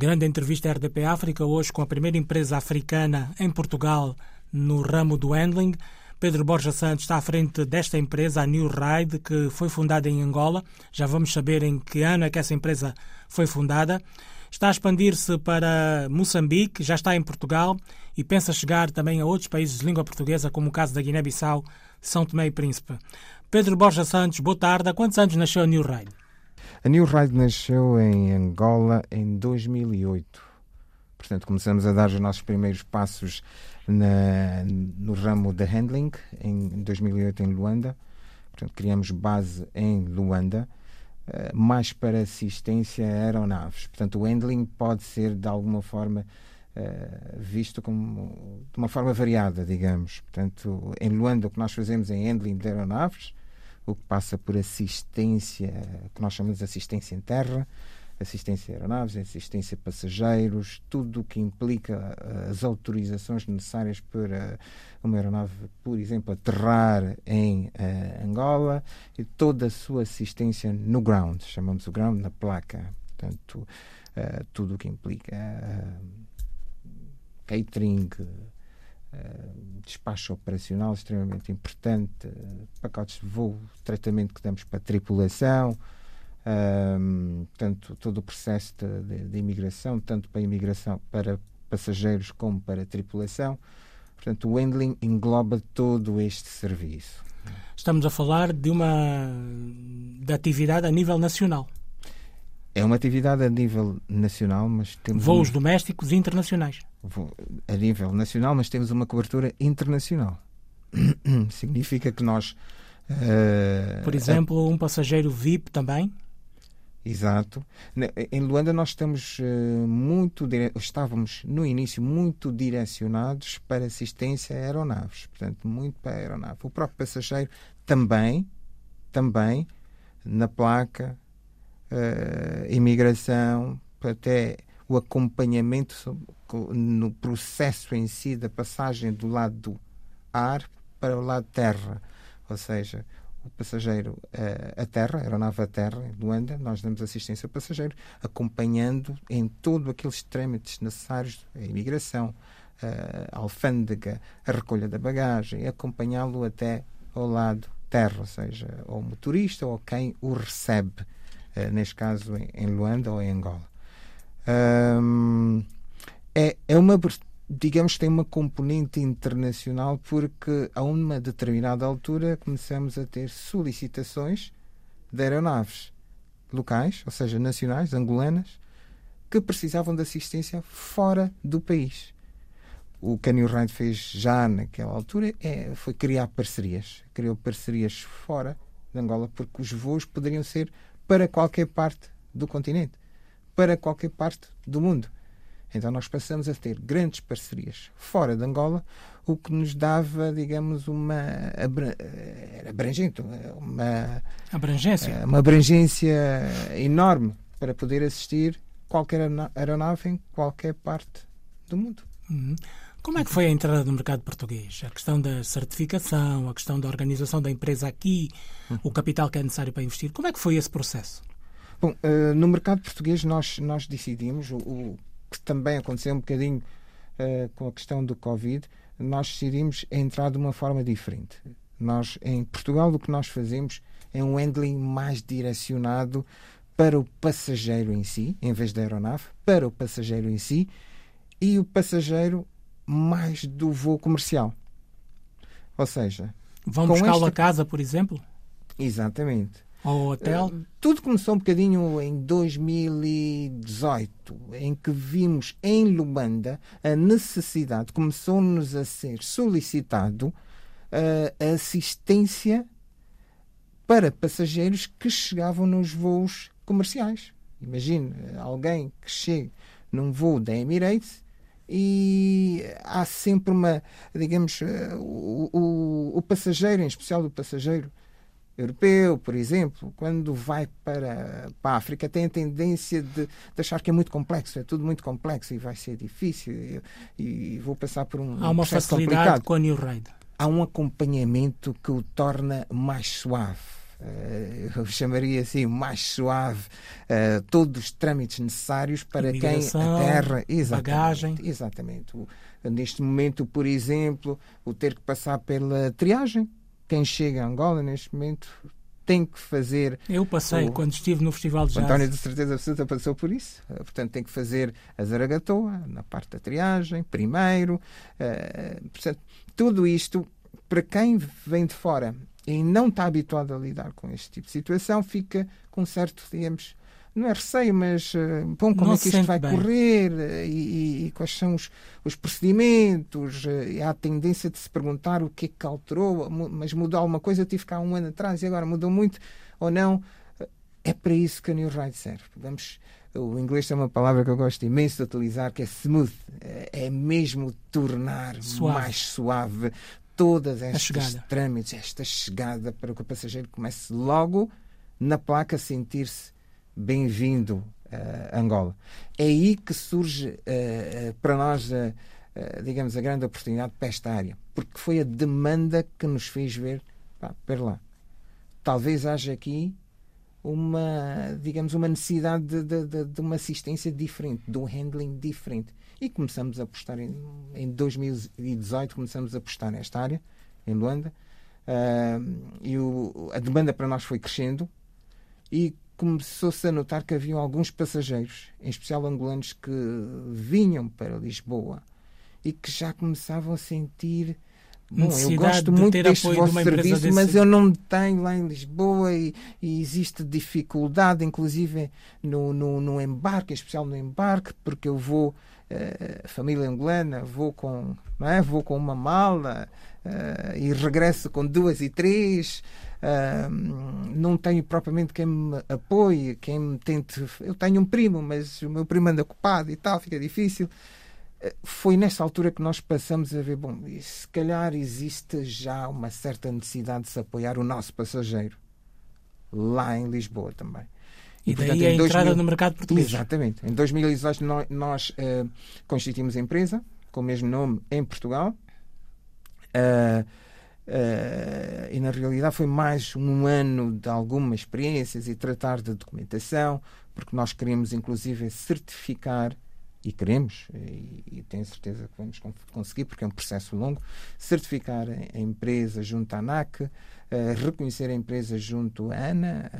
Grande entrevista à RDP África, hoje com a primeira empresa africana em Portugal no ramo do handling. Pedro Borja Santos está à frente desta empresa, a New Ride, que foi fundada em Angola. Já vamos saber em que ano é que essa empresa foi fundada. Está a expandir-se para Moçambique, já está em Portugal e pensa chegar também a outros países de língua portuguesa, como o caso da Guiné-Bissau, São Tomé e Príncipe. Pedro Borja Santos, boa tarde. Há quantos anos nasceu a New Ride? A New Ride nasceu em Angola em 2008. Portanto, começamos a dar os nossos primeiros passos na, no ramo de handling em 2008 em Luanda. Portanto, criamos base em Luanda, uh, mais para assistência a aeronaves. Portanto, o handling pode ser de alguma forma uh, visto como de uma forma variada, digamos. Portanto, em Luanda o que nós fazemos é handling de aeronaves, o que passa por assistência, que nós chamamos de assistência em terra, assistência a aeronaves, assistência a passageiros, tudo o que implica eh, as autorizações necessárias para uma aeronave, por exemplo, aterrar em uh, Angola e toda a sua assistência no ground, chamamos o ground na placa, portanto, uh, tudo o que implica uh, catering, despacho operacional extremamente importante, uh, pacotes de voo, tratamento que damos para a tripulação, uh, portanto, todo o processo de, de, de, imigração, tanto para imigração para passageiros como para tripulação. Portanto, o handling engloba todo este serviço. Estamos a falar de uma de atividade a nível nacional. É uma atividade a nível nacional, mas temos. Voos um... domésticos e internacionais. A nível nacional, mas temos uma cobertura internacional. Significa que nós. Uh... Por exemplo, um passageiro VIP também? Exato. Em Luanda nós estamos uh, muito dire... estávamos no início muito direcionados para assistência a aeronaves, portanto muito para a aeronave. O próprio passageiro também, também na placa uh, imigração, até o acompanhamento no processo em si da passagem do lado do ar para o lado terra. Ou seja, o passageiro uh, a terra, a aeronave a terra, em Luanda, nós damos assistência ao passageiro, acompanhando em todos aqueles trâmites necessários, a imigração, uh, a alfândega, a recolha da bagagem, acompanhá-lo até ao lado terra, ou seja, ao motorista ou quem o recebe. Eh, neste caso em, Luanda ou em Angola. Um, é, é uma, digamos, tem uma componente internacional porque a uma determinada altura começamos a ter solicitações de aeronaves locais, ou seja, nacionais, angolanas, que precisavam de assistência fora do país. O que a New Ride fez já naquela altura é, foi criar parcerias. Criou parcerias fora de Angola porque os voos poderiam ser para qualquer parte do continente, para qualquer parte do mundo. Então nós passamos a ter grandes parcerias fora de Angola, o que nos dava, digamos, uma abrangente, uma abrangência, eh, uma abrangência enorme para poder assistir qualquer aeronave em qualquer parte do mundo. Uhum. Como é que foi a entrada no mercado português? A questão da certificação, a questão da organização da empresa aqui, o capital que é necessário para investir. Como é que foi esse processo? Bom, uh, no mercado português nós, nós decidimos, o, o que também aconteceu um bocadinho uh, com a questão do Covid, nós decidimos entrar de uma forma diferente. Nós, em Portugal, o que nós fazemos é um handling mais direcionado para o passageiro em si, em vez da aeronave, para o passageiro em si, e o passageiro mais do voo comercial. Ou seja, vão buscá-lo esta... a casa, por exemplo? Exatamente. Ao hotel? Uh, tudo começou um bocadinho em 2018, em que vimos em Luanda a necessidade, começou-nos a ser solicitado a assistência para passageiros que chegavam nos voos comerciais. Imagine alguém que chega num voo da Emirates e há sempre uma, digamos, eh, o, o, o, passageiro, em especial o passageiro europeu, por exemplo, quando vai para, para a África, tem a tendência de, de, achar que é muito complexo, é tudo muito complexo e vai ser difícil e, e vou passar por um Há uma facilidade complicado. com a New. Há um acompanhamento que o torna mais suave. uh, eu chamaria assim, mais suave, uh, todos os trâmites necessários para quem a terra. Exatamente, bagagem. Exatamente. Neste momento, por exemplo, o ter que passar pela triagem. Quem chega a Angola neste momento tem que fazer. Eu passei o, quando estive no Festival de Jazz. António, de certeza absoluta, passou por isso. Uh, portanto, tem que fazer a Zaragatoa na parte da triagem, primeiro. Uh, portanto, tudo isto, para quem vem de fora e não está habituado a lidar com este tipo de situação, fica com certo, digamos, não é receio, mas uh, bom, como não é que isto vai bem. correr uh, e, e, quais são os, os procedimentos. Uh, há a tendência de se perguntar o que é que alterou, mas mudou alguma coisa. Eu tive cá um ano atrás e agora mudou muito ou não. É para isso que a New Ride serve. Vamos, o inglês tem uma palavra que eu gosto imenso de utilizar, que é smooth. É mesmo tornar suave. mais suave todas estas trâmites, esta chegada, para que o passageiro comece logo na placa a sentir-se bem-vindo a uh, Angola. É aí que surge uh, para nós, digamos, a grande oportunidade para esta área, porque foi a demanda que nos fez ver, pá, para lá. Talvez haja aqui uma, digamos, uma necessidade de, de, de, de, uma assistência diferente, de um handling diferente. E começamos a apostar em, em 2018, começamos a apostar nesta área, em Luanda, uh, e o, a demanda para nós foi crescendo e começou-se a notar que haviam alguns passageiros, em especial angolanos, que vinham para Lisboa e que já começavam a sentir Bom, eu gosto muito de deste vosso de serviço, desse... mas eu não tenho lá em Lisboa e, e existe dificuldade, inclusive no, no, no, embarque, em especial no embarque, porque eu vou, uh, família angolana, vou com, não é? vou com uma mala uh, e regresso com duas e três. Uh, não tenho propriamente quem me apoie, quem me tente. Eu tenho um primo, mas o meu primo anda ocupado e tal, fica difícil foi nessa altura que nós passamos a ver, bom, se calhar existe já uma certa necessidade de se apoiar o nosso passageiro lá em Lisboa também. E, e daí portanto, a entrada 2000... no mercado português. Exatamente. Em 2018 nós, nós uh, constituímos a empresa com o mesmo nome em Portugal. Uh, uh, e na realidade foi mais um ano de algumas experiências e tratar de documentação, porque nós queríamos inclusive certificar e queremos, e, e, tenho certeza que vamos conseguir, porque é um processo longo, certificar a empresa junto à ANAC, uh, reconhecer a empresa junto à ANA.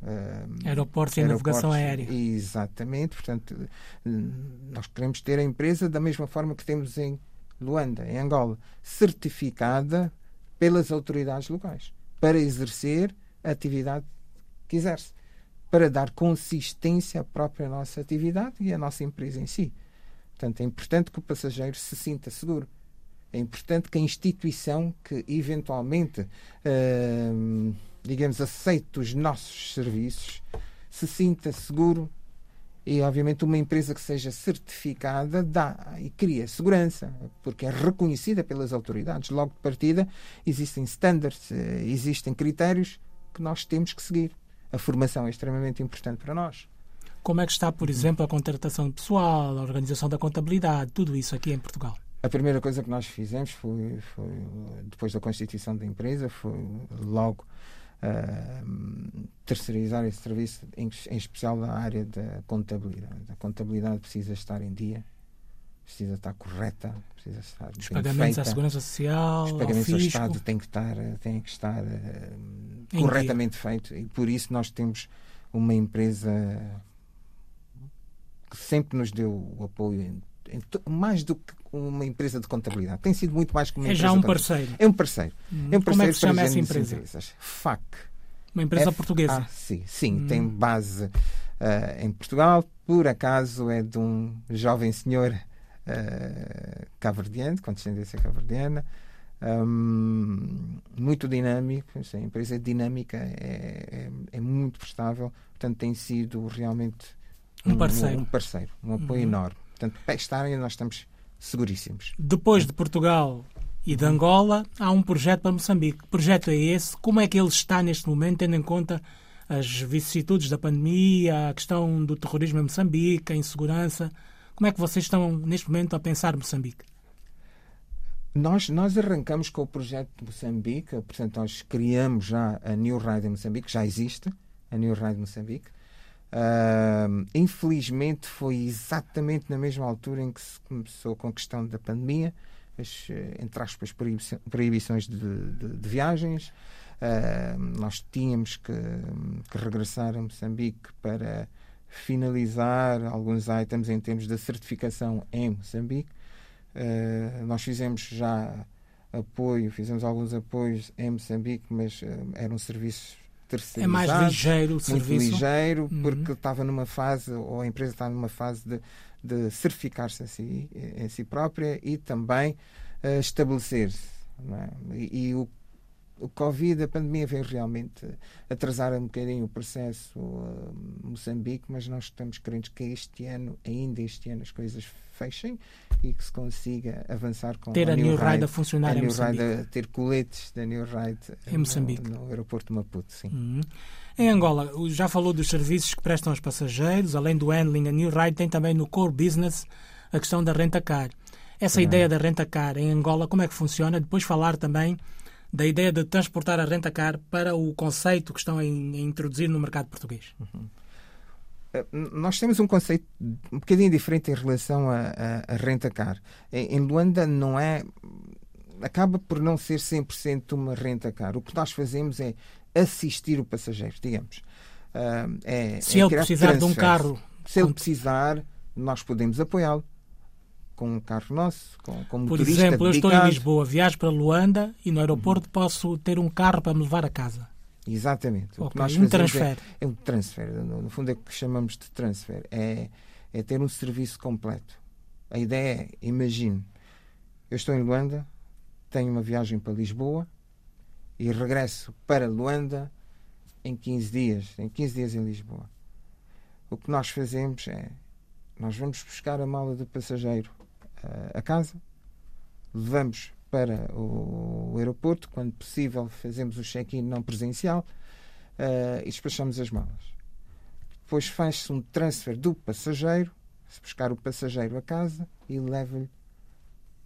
Uh, Aeroportos e Navegação Aérea. Exatamente, portanto, nós queremos ter a empresa da mesma forma que temos em Luanda, em Angola, certificada pelas autoridades locais para exercer a atividade que exerce para dar consistência à própria nossa atividade e à nossa empresa em si. Portanto, é importante que o passageiro se sinta seguro. É importante que a instituição que eventualmente, uh, digamos, aceite os nossos serviços se sinta seguro e, obviamente, uma empresa que seja certificada dá e cria segurança, porque é reconhecida pelas autoridades. Logo de partida, existem standards, eh, existem critérios que nós temos que seguir a formação é extremamente importante para nós. Como é que está, por exemplo, a contratação de pessoal, a organização da contabilidade, tudo isso aqui em Portugal? A primeira coisa que nós fizemos foi, foi depois da constituição da empresa, foi logo uh, terceirizar esse serviço, em, em especial na área da contabilidade. A contabilidade precisa estar em dia, precisa estar correta, precisa estar Os pagamentos feita. à Segurança Social, Os pagamentos ao, ao Estado têm que estar, têm que estar uh, corretamente feitos e por isso nós temos uma empresa que sempre nos deu o apoio mais do que uma empresa de contabilidade. Tem sido muito mais que uma é empresa. É já um parceiro. É um parceiro. Hum. É um parceiro Como é que se chama essa empresa? Empresas. FAC. Uma empresa F portuguesa. Ah, sim, sim. Hum. Tem base uh, em Portugal. Por acaso é de um jovem senhor uh, cabo-verdiano, com descendência cabo-verdiana, um, muito dinâmico, a empresa é dinâmica, é, é, é, muito prestável, portanto tem sido realmente um, um parceiro, um, parceiro, um apoio uhum. enorme. Portanto, para esta área nós estamos seguríssimos. Depois de Portugal e de Angola, há um projeto para Moçambique. Que projeto é esse? Como é que ele está neste momento, tendo em conta as vicissitudes da pandemia, a questão do terrorismo em Moçambique, a insegurança? Como é que vocês estão, neste momento, a pensar Moçambique? Nós, nós arrancamos com o projeto de Moçambique, portanto, nós criamos já a New Ride em Moçambique, já existe a New Ride Moçambique. Uh, infelizmente, foi exatamente na mesma altura em que se começou com a questão da pandemia, as, eh, entre aspas, proibições de, de, de viagens. Uh, nós tínhamos que, que, regressar a Moçambique para finalizar alguns itens em termos da certificação em Moçambique. Uh, nós fizemos já apoio, fizemos alguns apoios em Moçambique, mas uh, eram serviços. É mais ligeiro o muito serviço. ligeiro, uhum. porque estava numa fase, ou a empresa está numa fase de, de certificar-se a si, em si própria e também uh, estabelecer-se. É? E, e o o Covid, a pandemia veio realmente atrasar um bocadinho o processo uh, Moçambique, mas nós estamos crentes que este ano, ainda este ano, as coisas fechem e que se consiga avançar com ter a, a New Ride, Ride a funcionar a em Moçambique. Ride a ter coletes da New Ride em Moçambique. No, no aeroporto de Maputo, sim. Uhum. Em Angola, já falou dos serviços que prestam aos passageiros, além do handling, a New Ride tem também no core business a questão da renta car. Essa ideia da renta car em Angola, como é que funciona? Depois falar também da ideia de transportar a renta car para o conceito que estão a, introduzir no mercado português? Uhum. Nós temos um conceito um bocadinho diferente em relação à renta car. Em, Luanda não é. acaba por não ser 100% uma renta car. O que nós fazemos é assistir o passageiro, digamos. Uh, é, Se é ele precisar de um carro. Se ele precisar, nós podemos apoiá-lo com um carro nosso, com, com Por exemplo, eu estou em Lisboa, viajo para Luanda e no aeroporto uhum. posso ter um carro para me levar a casa. Exatamente. Okay. um transfer. É, é, um transfer. No, no, fundo é o que chamamos de transfer. É, é ter um serviço completo. A ideia é, imagine, eu estou em Luanda, tenho uma viagem para Lisboa e regresso para Luanda em 15 dias, em 15 dias em Lisboa. O que nós fazemos é, nós vamos buscar a mala do passageiro a casa, levamos para o aeroporto, quando possível fazemos o check-in não presencial uh, e despachamos as malas. Depois faz-se um transfer do passageiro, se buscar o passageiro a casa e leva-lhe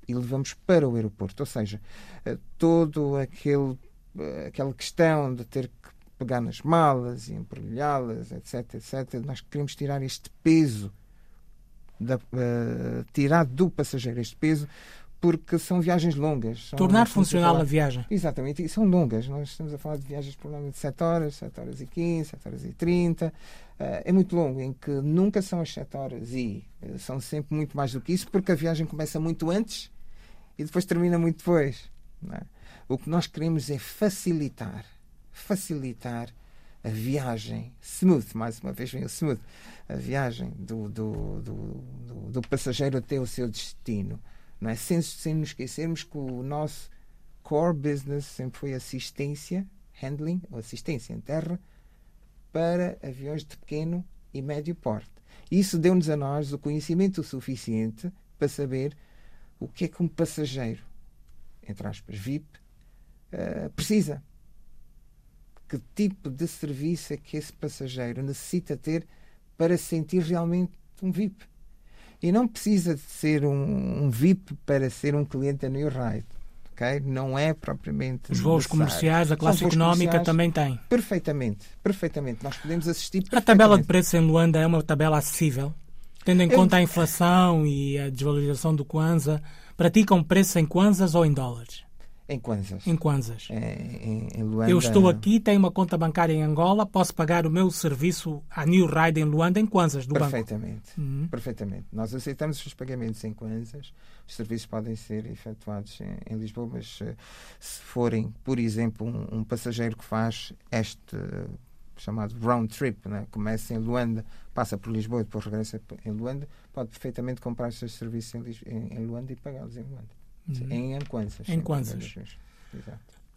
e levamos para o aeroporto. Ou seja, uh, todo aquele uh, aquela questão de ter que pegar nas malas e embrulhá-las, etc, etc, nós queremos tirar este peso da, uh, tirar do passageiro este peso porque são viagens longas. São, Tornar funcional a, a, viagem. Exatamente, e são longas. Nós estamos a falar de viagens provavelmente de 7 horas, 7 horas e 15, 7 horas e 30. Uh, eh, é muito longo, em que nunca são as 7 horas e uh, são sempre muito mais do que isso, porque a viagem começa muito antes e depois termina muito depois. É? O que nós queremos é facilitar, facilitar a viagem smooth, mais uma vez vem o smooth, a viagem do, do, do, do, passageiro até o seu destino. Não é? sem, sem nos esquecermos que o nosso core business sempre foi assistência, handling, ou assistência em terra, para aviões de pequeno e médio porte. Isso deu-nos a nós o conhecimento suficiente para saber o que é que um passageiro, entre aspas, VIP, uh, precisa que tipo de serviço é que esse passageiro necessita ter para se sentir realmente um VIP. E não precisa de ser um, um VIP para ser um cliente da New Ride. Okay? Não é propriamente. Os voos necessário. comerciais, a classe económica também tem. Perfeitamente, perfeitamente. Nós podemos assistir. A tabela de preços em Luanda é uma tabela acessível, tendo em Eu... conta a inflação e a desvalorização do Kwanza. Praticam preços em Kwanzas ou em dólares? Em Kwanzas. Em Kwanzas. É, em, em Luanda. Eu estou aqui, tenho uma conta bancária em Angola, posso pagar o meu serviço à New Ride em Luanda em Kwanzas do Perfeitamente. banco. Uhum. Perfeitamente. Nós aceitamos os pagamentos em Kwanzas. Os serviços podem ser efetuados em, em Lisboa, mas uh, se forem, por exemplo, um, um, passageiro que faz este uh, chamado round trip, né? começa em Luanda, passa por Lisboa e depois regressa em Luanda, pode perfeitamente comprar os seus serviços em, em Luanda e pagá-los em Luanda. Em Kwanzas. Em Kwanzas.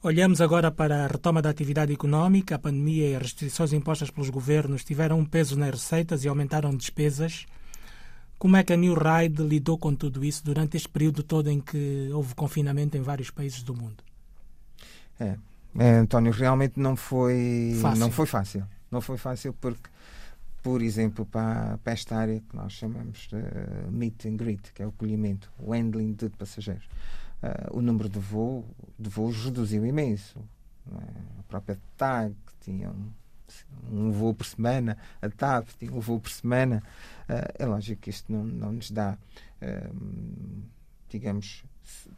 Olhamos agora para a retoma da atividade económica. A pandemia e as restrições impostas pelos governos tiveram um peso nas receitas e aumentaram despesas. Como é que a New Ride lidou com tudo isso durante este período todo em que houve confinamento em vários países do mundo? É, é António, realmente não foi fácil. não foi fácil. Não foi fácil porque por exemplo, para, para esta área que nós chamamos de meet and greet, que é o acolhimento, o handling de passageiros. Uh, o número de, voo, de voos reduziu imenso. É? A própria TAG tinha um, um, voo por semana, a TAP tinha um voo por semana. Uh, é lógico que isto não, não nos dá, uh, digamos,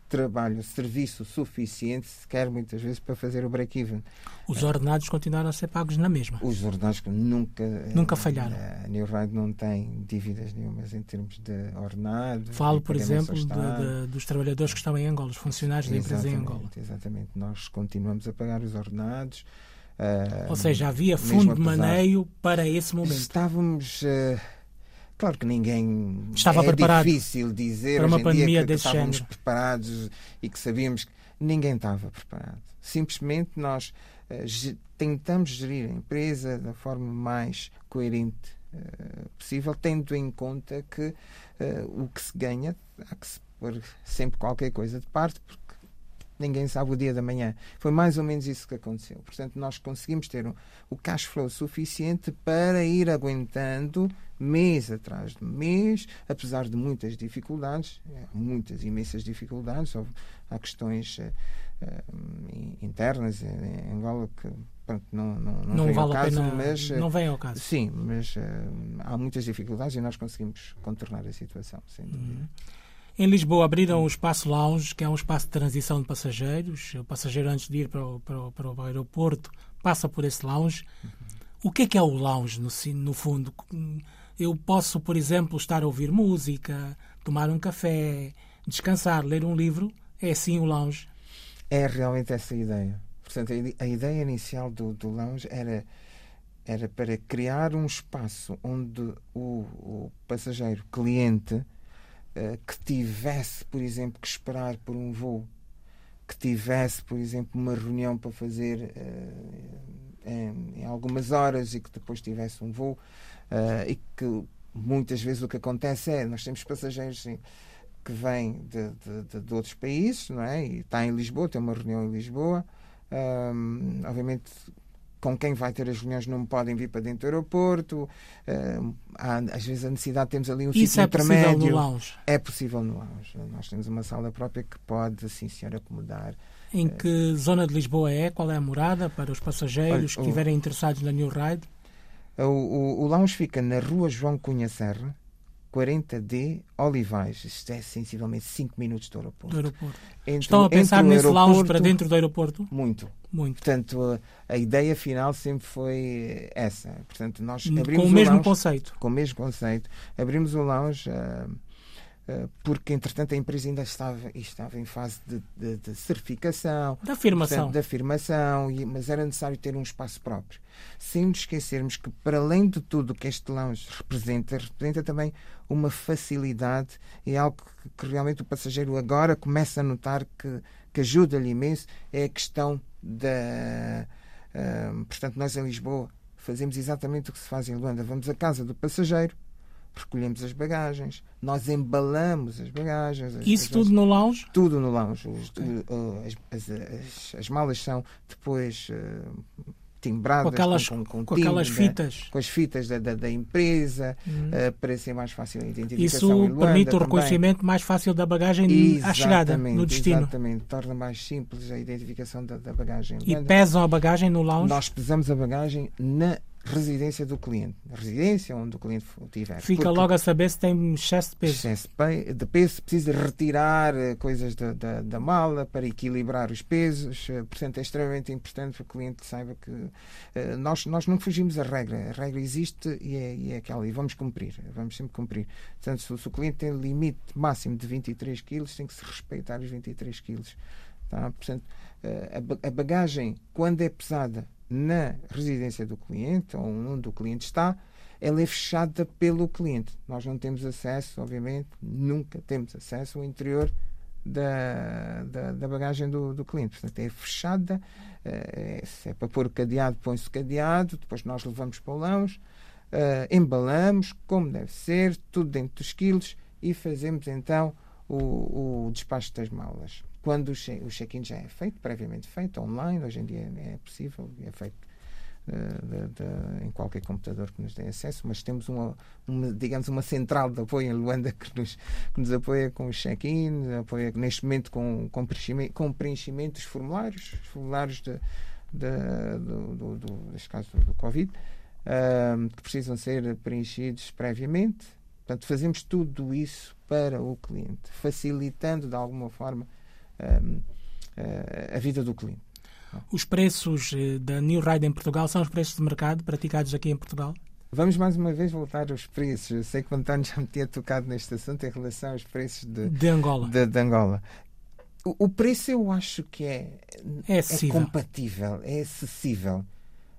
trabalho, serviço suficiente, sequer muitas vezes para fazer o break-even. Os ordenados continuaram a ser pagos na mesma. Os ordenados nunca nunca falharam. A New Ride não tem dívidas nenhumas em termos de ordenados. Falo, por exemplo, de, de, dos trabalhadores que estão em Angola, os funcionários da empresa em Angola. Exatamente, nós continuamos a pagar os ordenados. Uh, Ou seja, havia fundo de maneio para esse momento. Estávamos. Uh, Claro que ninguém estava é preparado difícil dizer para uma pandemia que, desse que estávamos género. preparados e que sabíamos que ninguém estava preparado. Simplesmente nós uh, tentamos gerir a empresa da forma mais coerente uh, possível, tendo em conta que uh, o que se ganha há que se pôr sempre qualquer coisa de parte, porque ninguém sabe o dia da manhã. Foi mais ou menos isso que aconteceu. Portanto, nós conseguimos ter um, o cash flow suficiente para ir aguentando mês atrás de mês, apesar de muitas dificuldades, é, muitas imensas dificuldades. Há questões uh, internas em Angola que pronto, não, não, não, não vem vale ao caso, pena, mas não vem ao caso. Sim, mas uh, há muitas dificuldades e nós conseguimos contornar a situação, sem dúvida. Uhum. Em Lisboa abriram o Espaço Lounge, que é um espaço de transição de passageiros. O passageiro, antes de ir para o, para o, para o aeroporto, passa por esse lounge. Uhum. O que é que é o lounge, no, no fundo? Eu posso, por exemplo, estar a ouvir música, tomar um café, descansar, ler um livro. É assim o lounge? É realmente essa a ideia. Portanto, a ideia inicial do, do lounge era, era para criar um espaço onde o, o passageiro, cliente, uh, que tivesse, por exemplo, que esperar por um voo, que tivesse, por exemplo, uma reunião para fazer uh, em, em, algumas horas e que depois tivesse um voo, e que muitas vezes o que acontece é nós temos passageiros que vêm de, de, de, outros países não é? e está em Lisboa, tem uma reunião em Lisboa. Um, obviamente com quem vai ter as reuniões não podem vir para dentro do aeroporto. Uh, há, às vezes a necessidade temos ali um Isso é intermédio. Possível no lounge. É possível no lounge. Nós temos uma sala própria que pode, assim, senhor, acomodar. Em que zona de Lisboa é? Qual é a morada para os passageiros Olha, que estiverem interessados na New Ride? O, o, o lounge fica na rua João Cunha Serra, 40D Olivais. Isto é sensivelmente 5 minutos do aeroporto. Do aeroporto. Entre, Estão a pensar nesse lounge para dentro do aeroporto? Muito. Muito. Portanto, a, a ideia final sempre foi essa. Portanto, nós abrimos com o mesmo o lounge, conceito. Com o mesmo conceito. Abrimos o lounge. Uh, porque entretanto a empresa ainda estava, estava em fase de, de, de certificação, da afirmação, da afirmação mas era necessário ter um espaço próprio. Sem nos esquecermos que, para além de tudo o que este lounge representa, representa também uma facilidade e algo que, que realmente o passageiro agora começa a notar que, que ajuda-lhe imenso, é a questão da. Uh, portanto, nós em Lisboa fazemos exatamente o que se faz em Luanda. Vamos à casa do passageiro, recolhemos as bagagens, nós embalamos as bagagens. As, Isso as, tudo no lounge? Tudo no lounge. Os, uh, as, as, as, malas são depois uh, timbradas com aquelas, com, com, com aquelas fitas. Com as fitas da, da, da empresa, hum. uh, para ser mais fácil a identificação. Isso Luanda, permite o reconhecimento mais fácil da bagagem exatamente, à chegada, no destino. Exatamente, torna mais simples a identificação da, da bagagem. E pesam a bagagem no lounge? Nós pesamos a bagagem na residência do cliente, residência onde o cliente estiver. Fica Porque logo a saber se tem excesso de peso. Excesso de peso, precisa retirar eh, coisas da, da, da, mala para equilibrar os pesos. Eh, portanto, é extremamente importante que o cliente saiba que uh, nós, nós não fugimos da regra. A regra existe e é, e é aquela. E vamos cumprir. Vamos sempre cumprir. Portanto, se, se o cliente tem limite máximo de 23 quilos, tem que se respeitar os 23 quilos. Tá? Portanto, a bagagem, quando é pesada na residência do cliente, ou onde o cliente está, ela é fechada pelo cliente. Nós não temos acesso, obviamente, nunca temos acesso ao interior da, da, da bagagem do, do, cliente. Portanto, é fechada. É, se é para pôr o cadeado, põe-se o cadeado, depois nós levamos para o lounge, uh, embalamos, como deve ser, tudo dentro dos quilos e fazemos então o, o despacho das malas quando o check-in já é feito, previamente feito, online, hoje em dia é possível, é feito de, de, em qualquer computador que nos dê acesso, mas temos uma, uma, digamos, uma central de apoio em Luanda que nos, que nos apoia com o check-in, apoia neste momento com, com, preenchimento, com preenchimento dos formulários, os formulários de, de, do, do, do, neste caso do, Covid, uh, que precisam ser preenchidos previamente. Portanto, fazemos tudo isso para o cliente, facilitando de alguma forma a vida do cliente. Os preços eh, da New Ride em Portugal são os preços de mercado praticados aqui em Portugal? Vamos mais uma vez voltar aos preços. Eu sei que o António já me tinha tocado neste assunto em relação aos preços de, de Angola. De, de Angola. O, o, preço eu acho que é, é, é compatível, é acessível.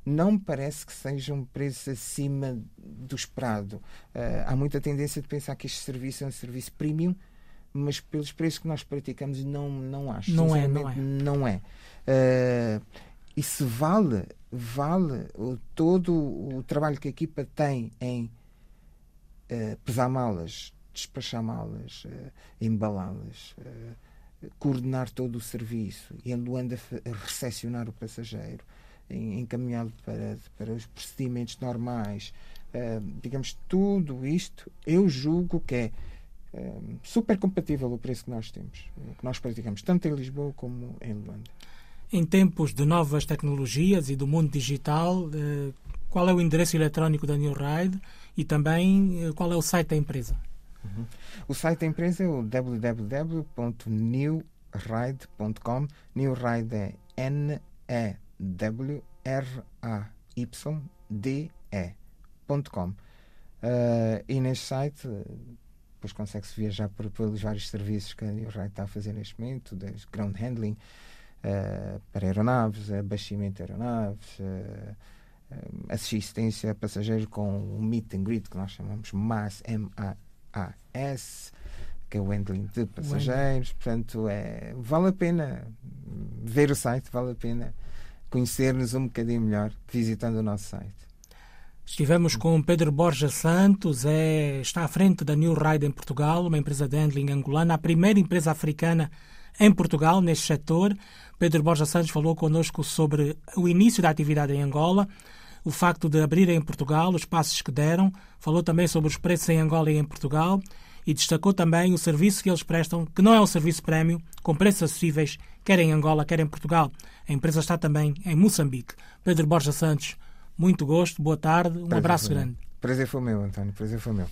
Não me parece que seja um preço acima do esperado. Uh, há muita tendência de pensar que este serviço é um serviço premium, mas pelos preços que nós praticamos não, não acho. Não é, não é. Não é. Uh, e se vale, vale o, todo o trabalho que a equipa tem em uh, pesar malas, despachar malas, uh, embalá-las, uh, coordenar todo o serviço e em Luanda recepcionar o passageiro, encaminhá-lo para, para os procedimentos normais, digamos, tudo isto eu julgo que é super compatível o preço que nós temos, que nós praticamos, tanto em Lisboa como em Luanda. Em tempos de novas tecnologias e do mundo digital, eh, qual é o endereço eletrónico da New Ride e também eh, qual é o site da empresa? Uhum. O site da empresa é o www.newride.com. Newride é N-E-W-R-A-Y-D-E.com. Uh, e neste site depois consegue-se viajar por, pelos vários serviços que a New Ride está a fazer neste momento, desde ground handling, uh, para aeronaves, abastecimento de aeronaves, uh, assistência a passageiros com o meet and greet, que nós chamamos MAS, M-A-A-S, que é o handling de passageiros. Portanto, é, vale a pena ver o site, vale a pena conhecer-nos um bocadinho melhor visitando o nosso site. Estivemos com Pedro Borja Santos, é, está à frente da New Ride em Portugal, uma empresa de handling angolana, a primeira empresa africana em Portugal, neste setor. Pedro Borja Santos falou connosco sobre o início da atividade em Angola, o facto de abrir em Portugal, os passos que deram, falou também sobre os preços em Angola e em Portugal e destacou também o serviço que eles prestam, que não é um serviço prémio, com preços acessíveis, quer em Angola, quer em Portugal. A empresa está também em Moçambique. Pedro Borja Santos, muito gosto, boa tarde, um Prazer abraço grande. Prazer foi meu, António, prazer foi meu.